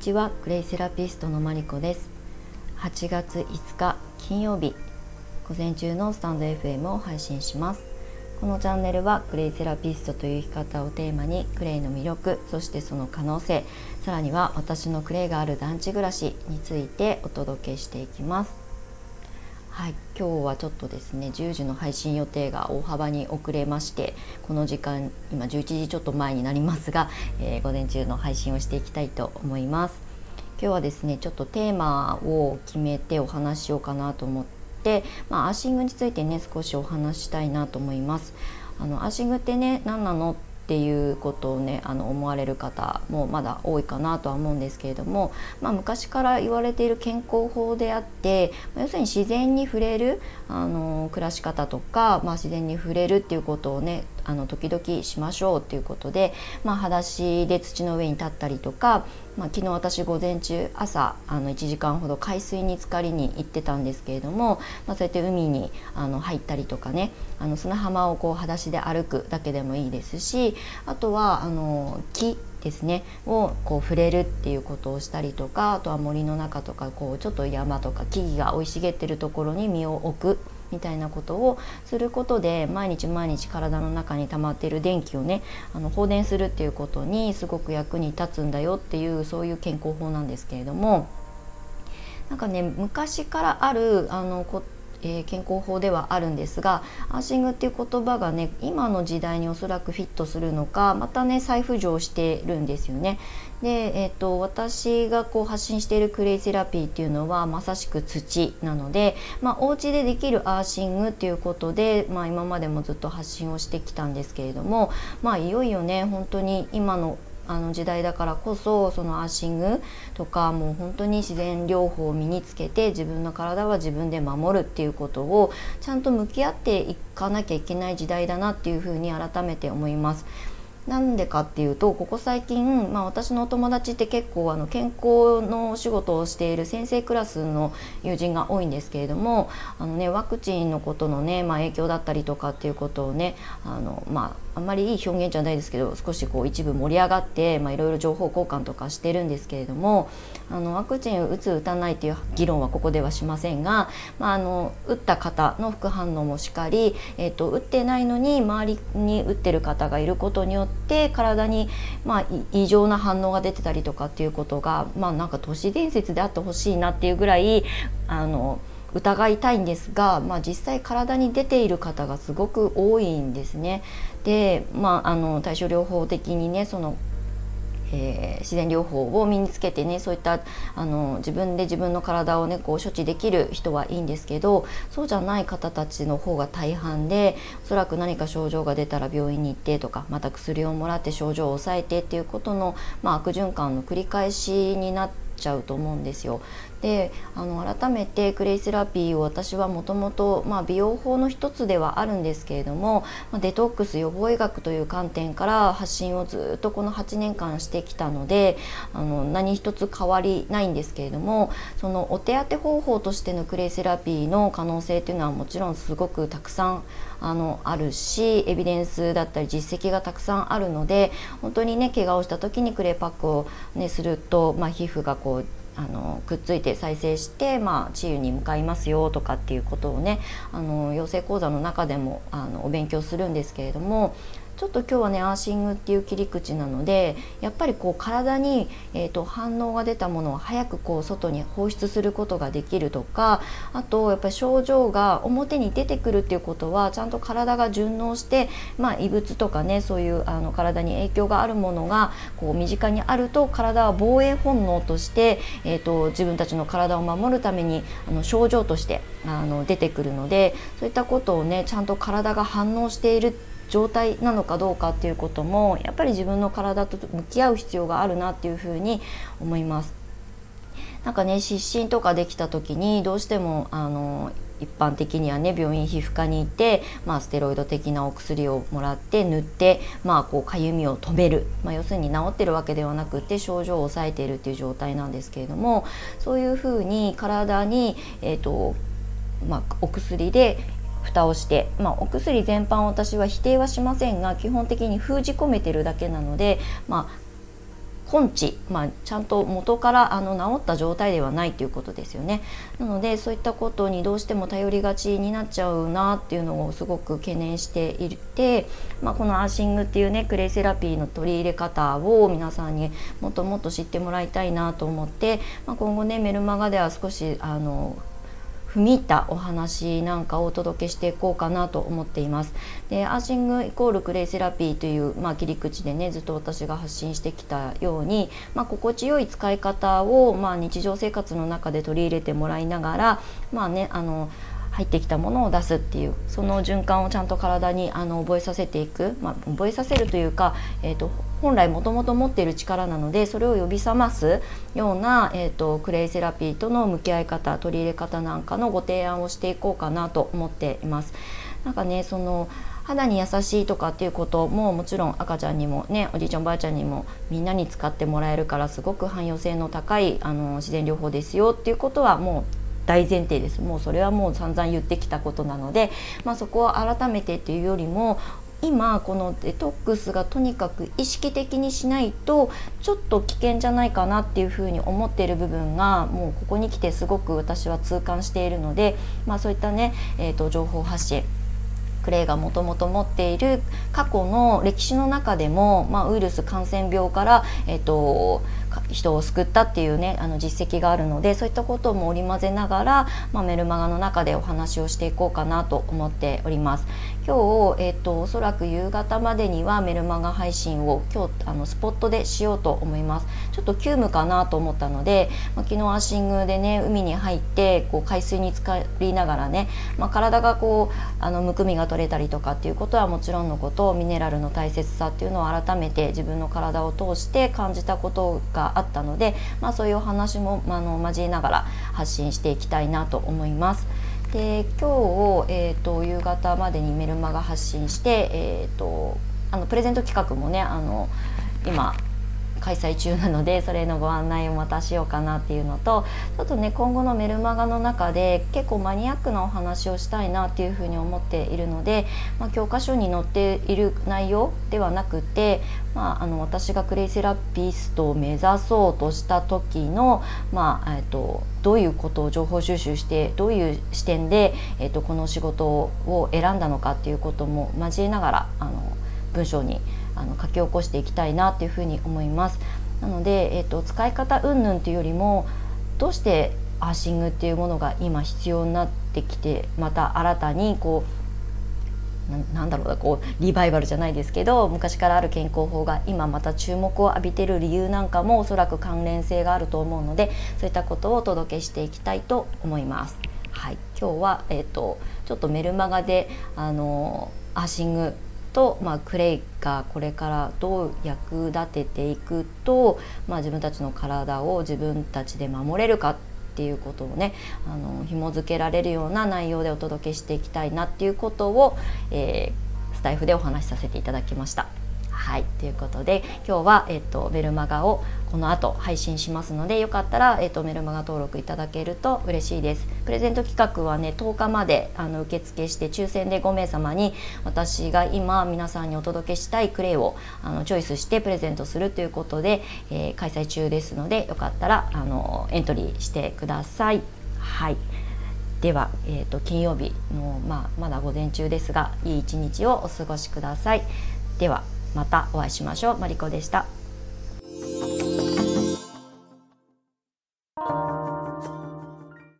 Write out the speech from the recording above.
ちはクレイセラピストのマリコです。8月5日金曜日午前中のスタンド FM を配信します。このチャンネルはクレイセラピストという生き方をテーマにクレイの魅力そしてその可能性さらには私のクレイがある団地暮らしについてお届けしていきます。はい、今日はちょっとですね10時の配信予定が大幅に遅れましてこの時間今11時ちょっと前になりますが、えー、午前中の配信をしていきたいと思います。今日はですねちょっとテーマを決めてお話しようかなと思って、まあ、アーシングについてね少しお話ししたいなと思います。あのアーシングってね何なのっていうことをねあの思われる方もまだ多いかなとは思うんですけれども、まあ、昔から言われている健康法であって要するに自然に触れるあの暮らし方とか、まあ、自然に触れるっていうことをねあの時々しましょうっていうことで、まあ、裸足で土の上に立ったりとか、まあ、昨日私午前中朝あの1時間ほど海水に浸かりに行ってたんですけれども、まあ、そうやって海にあの入ったりとかねあの砂浜をこう裸足で歩くだけでもいいですしあとはあの木ですねをこう触れるっていうことをしたりとかあとは森の中とかこうちょっと山とか木々が生い茂ってるところに身を置くみたいなことをすることで毎日毎日体の中に溜まっている電気をねあの放電するっていうことにすごく役に立つんだよっていうそういう健康法なんですけれどもなんかね昔からあるあのこえー、健康法ではあるんですがアーシングっていう言葉がね今の時代におそらくフィットするのかまたね再浮上してるんですよね。で、えーと、私がこう発信しているクレイセラピーっていうのはまさしく土なので、まあ、お家でできるアーシングっていうことで、まあ、今までもずっと発信をしてきたんですけれども、まあ、いよいよね本当に今のあの時代だからこそそのアーシングとかもう本当に自然療法を身につけて自分の体は自分で守るっていうことをちゃんと向き合っていかなきゃいけない時代だなっていうふうに改めて思います。なんでかっていうとここ最近、まあ、私のお友達って結構あの健康のお仕事をしている先生クラスの友人が多いんですけれどもあの、ね、ワクチンのことのね、まあ、影響だったりとかっていうことをねあの、まあ、あんまりいい表現じゃないですけど少しこう一部盛り上がっていろいろ情報交換とかしてるんですけれどもあのワクチン打つ打たないっていう議論はここではしませんが、まあ、あの打った方の副反応もしかり、えーと、打ってないのに周りに打ってる方がいることによって体に、まあ、異常な反応が出てたりとかっていうことが、まあ、なんか都市伝説であってほしいなっていうぐらいあの疑いたいんですが、まあ、実際体に出ている方がすごく多いんですね。で、まあ、あの対症療法的にねそのえー、自然療法を身につけてねそういったあの自分で自分の体をねこう処置できる人はいいんですけどそうじゃない方たちの方が大半でおそらく何か症状が出たら病院に行ってとかまた薬をもらって症状を抑えてっていうことの、まあ、悪循環の繰り返しになっちゃうと思うんですよ。であの改めてクレイセラピーを私はもともと美容法の一つではあるんですけれども、ま、デトックス予防医学という観点から発信をずっとこの8年間してきたのであの何一つ変わりないんですけれどもそのお手当方法としてのクレイセラピーの可能性というのはもちろんすごくたくさんあのあるしエビデンスだったり実績がたくさんあるので本当にね怪我をした時にクレイパックを、ね、すると、まあ、皮膚がこうあのくっついて再生して、まあ、治癒に向かいますよとかっていうことをねあの養成講座の中でもあのお勉強するんですけれどもちょっと今日はねアーシングっていう切り口なのでやっぱりこう体に、えーと、反応が出たものを早くこう外に放出することができるとかあとやっぱり症状が表に出てくるっていうことはちゃんと体が順応して、まあ、異物とかねそういうあの体に影響があるものがこう身近にあると体は防衛本能として、えーと自分たちの体を守るためにあの症状としてあの出てくるのでそういったことをねちゃんと体が反応しているって状態なのかどうかっていうこともやっぱり自分の体と向き合う必要があるなっていうふうに思います。なんかね湿疹とかできた時にどうしてもあの一般的にはね病院皮膚科に行って、まあ、ステロイド的なお薬をもらって塗って、まあ、こうかゆみを止める、まあ、要するに治ってるわけではなくて症状を抑えているっていう状態なんですけれどもそういうふうに体に、えーとまあ、お薬で蓋をして、まあ、お薬全般私は否定はしませんが基本的に封じ込めてるだけなので、まあ、根治、まあ、ちゃんと元からあの治った状態ではないということですよね。なのでそういったことにどうしても頼りがちになっちゃうなっていうのをすごく懸念していて、まあ、このアーシングっていうねクレイセラピーの取り入れ方を皆さんにもっともっと知ってもらいたいなと思って、まあ、今後ねメルマガでは少しあの踏み入ったお話なんかをお届けしていこうかなと思っています。でアーシングイコールクレイセラピーという、まあ、切り口でねずっと私が発信してきたように、まあ、心地よい使い方を、まあ、日常生活の中で取り入れてもらいながらまあねあの入ってきたものを出すっていうその循環をちゃんと体にあの覚えさせていく、まあ、覚えさせるというか、えーと、本来もともと持っている力なのでそれを呼び覚ますような、えーと、クレイセラピーとの向き合い方取り入れ方なんかのご提案をしていこうかなと思っています。なんかねその肌に優しいとかっていうことももちろん赤ちゃんにもねおじいちゃんおばあちゃんにもみんなに使ってもらえるからすごく汎用性の高いあの自然療法ですよっていうことはもう大前提ですもうそれはもう散々言ってきたことなので、まあ、そこを改めてっていうよりも今このデトックスがとにかく意識的にしないとちょっと危険じゃないかなっていうふうに思っている部分がもうここに来てすごく私は痛感しているので、まあ、そういったね、えーと、情報発信クレイがもともと持っている過去の歴史の中でも、まあ、ウイルス感染病から、えーと人を救ったっていうねあの実績があるのでそういったことも織り交ぜながら、まあ、メルマガの中でお話をしていこうかなと思っております。今日、えーと、おそらく夕方までにはメルマガ配信を今日あのスポットでしようと思いますちょっと急務かなと思ったので、まあ、昨日アシングでね海に入ってこう海水に浸かりながらね、まあ、体がこうあのむくみが取れたりとかっていうことはもちろんのことミネラルの大切さっていうのを改めて自分の体を通して感じたことがああったので、まあ、そういうお話も、まあの交えながら発信していきたいなと思います。で今日、えーと、夕方までにメルマガ発信して、えーと、あのプレゼント企画もねあの今開催中なのでそれのご案内をまたしようかなっていうのとちょっとね今後のメルマガの中で結構マニアックなお話をしたいなっていうふうに思っているので、まあ、教科書に載っている内容ではなくて、まあ、あの私がクレイセラピストを目指そうとした時の、まあえーと、どういうことを情報収集してどういう視点で、えーとこの仕事を選んだのかっていうことも交えながらあの文章にあの書き起こしていきたいなっていうふうに思います。なので、えーと、使い方云々というよりもどうしてアーシングっていうものが今必要になってきてまた新たにこうなんだろうなこうリバイバルじゃないですけど昔からある健康法が今また注目を浴びてる理由なんかもおそらく関連性があると思うのでそういったことをお届けしていきたいと思います。はい、今日は、えーと、とちょっとメルマガであのアーシングと、まあ、クレイがこれからどう役立てていくと、まあ、自分たちの体を自分たちで守れるかっていうことをねあの紐付けられるような内容でお届けしていきたいなっていうことを、えー、スタイフでお話しさせていただきました。はいということで今日は、えっと、メルマガをこの後配信しますのでよかったら、えっと、メルマガ登録いただけると嬉しいですプレゼント企画はね10日まであの受付して抽選で5名様に私が今皆さんにお届けしたいクレイをあのチョイスしてプレゼントするということで、えー、開催中ですのでよかったらあのエントリーしてください。はいでは、えーと、金曜日の、まあ、まだ午前中ですがいい一日をお過ごしください。ではまたお会いしましょう。マリコでした。